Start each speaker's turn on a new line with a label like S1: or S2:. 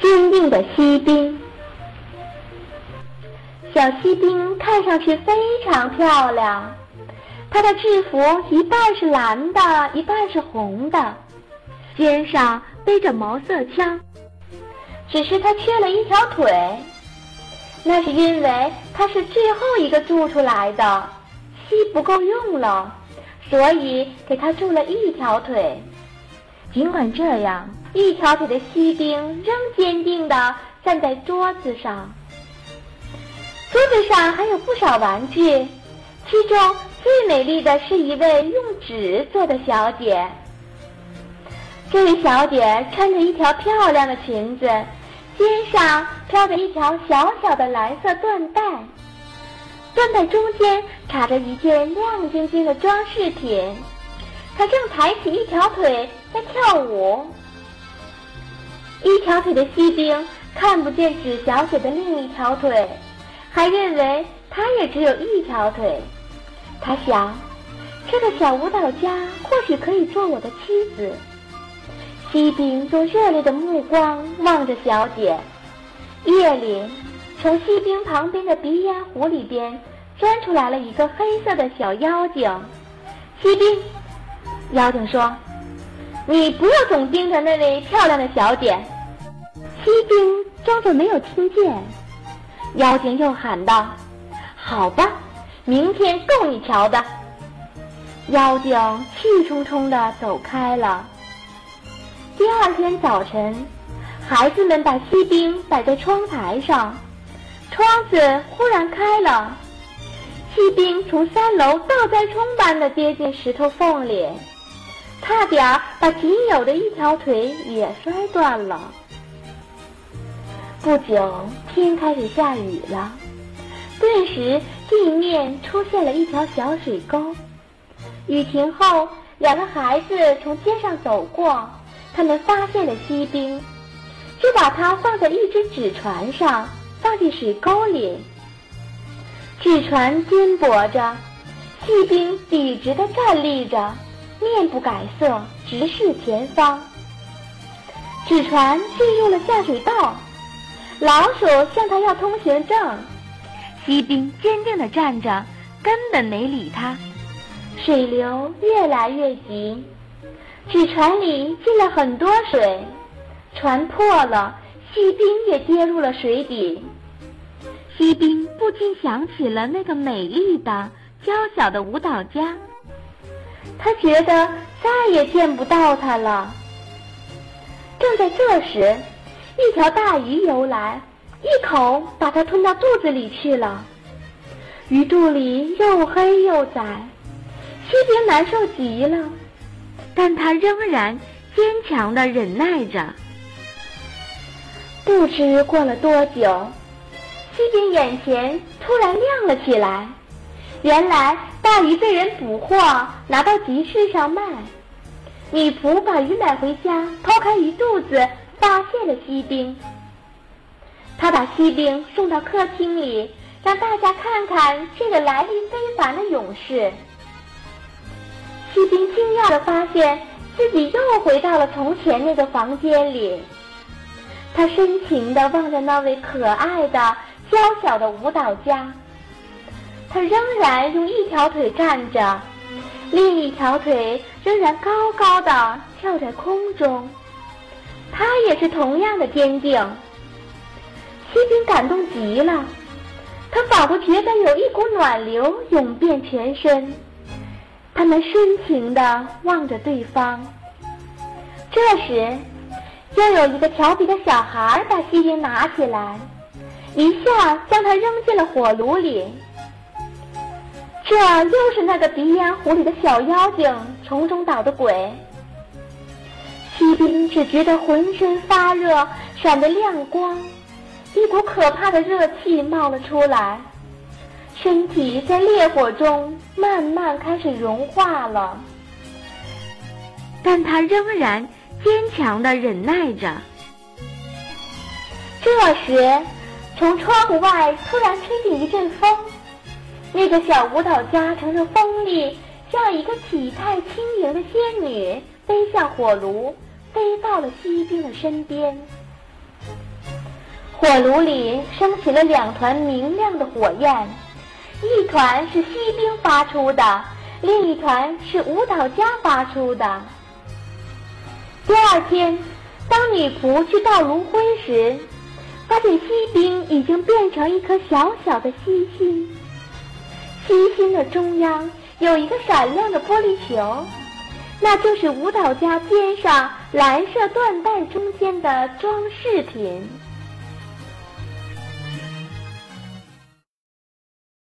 S1: 坚定的锡兵。小锡兵看上去非常漂亮，她的制服一半是蓝的，一半是红的，肩上背着毛瑟枪，只是她缺了一条腿，那是因为她是最后一个铸出来的，锡不够用了，所以给她铸了一条腿。尽管这样，一条腿的锡兵仍坚定地站在桌子上。桌子上还有不少玩具，其中最美丽的是一位用纸做的小姐。这位小姐穿着一条漂亮的裙子，肩上飘着一条小小的蓝色缎带，缎带中间插着一件亮晶晶的装饰品。她正抬起一条腿在跳舞。一条腿的锡兵看不见纸小姐的另一条腿。还认为她也只有一条腿，他想，这个小舞蹈家或许可以做我的妻子。锡兵用热烈的目光望着小姐。夜里，从锡兵旁边的鼻烟壶里边钻出来了一个黑色的小妖精。锡兵，妖精说：“你不要总盯着那位漂亮的小姐。”锡兵装作没有听见。妖精又喊道：“好吧，明天够你瞧的。”妖精气冲冲地走开了。第二天早晨，孩子们把锡兵摆在窗台上，窗子忽然开了，锡兵从三楼倒栽葱般地跌进石头缝里，差点把仅有的一条腿也摔断了。不久，天开始下雨了，顿时地面出现了一条小水沟。雨停后，两个孩子从街上走过，他们发现了锡兵，就把它放在一只纸船上，放进水沟里。纸船颠簸着，锡兵笔直地站立着，面不改色，直视前方。纸船进入了下水道。老鼠向他要通行证，锡兵坚定地站着，根本没理他。水流越来越急，纸船里进了很多水，船破了，锡兵也跌入了水底。锡兵不禁想起了那个美丽的、娇小的舞蹈家，他觉得再也见不到她了。正在这时。一条大鱼游来，一口把它吞到肚子里去了。鱼肚里又黑又窄，西边难受极了，但他仍然坚强的忍耐着。不知过了多久，西边眼前突然亮了起来，原来大鱼被人捕获，拿到集市上卖。女仆把鱼买回家，剖开鱼肚子。发现了锡兵，他把锡兵送到客厅里，让大家看看这个来历非凡的勇士。锡兵惊讶地发现自己又回到了从前那个房间里，他深情地望着那位可爱的、娇小的舞蹈家。他仍然用一条腿站着，另一条腿仍然高高的跳在空中。他也是同样的坚定。锡兵感动极了，他仿佛觉得有一股暖流涌遍全身。他们深情地望着对方。这时，又有一个调皮的小孩把锡兵拿起来，一下将他扔进了火炉里。这又是那个鼻烟壶里的小妖精从中捣的鬼。锡兵只觉得浑身发热，闪着亮光，一股可怕的热气冒了出来，身体在烈火中慢慢开始融化了。但他仍然坚强地忍耐着。这时，从窗户外突然吹进一阵风，那个小舞蹈家乘着风力，像一个体态轻盈的仙女，飞向火炉。飞到了锡兵的身边，火炉里升起了两团明亮的火焰，一团是锡兵发出的，另一团是舞蹈家发出的。第二天，当女仆去倒炉灰时，发现锡兵已经变成一颗小小的锡星，锡星的中央有一个闪亮的玻璃球，那就是舞蹈家肩上蓝色缎带中间的装饰品。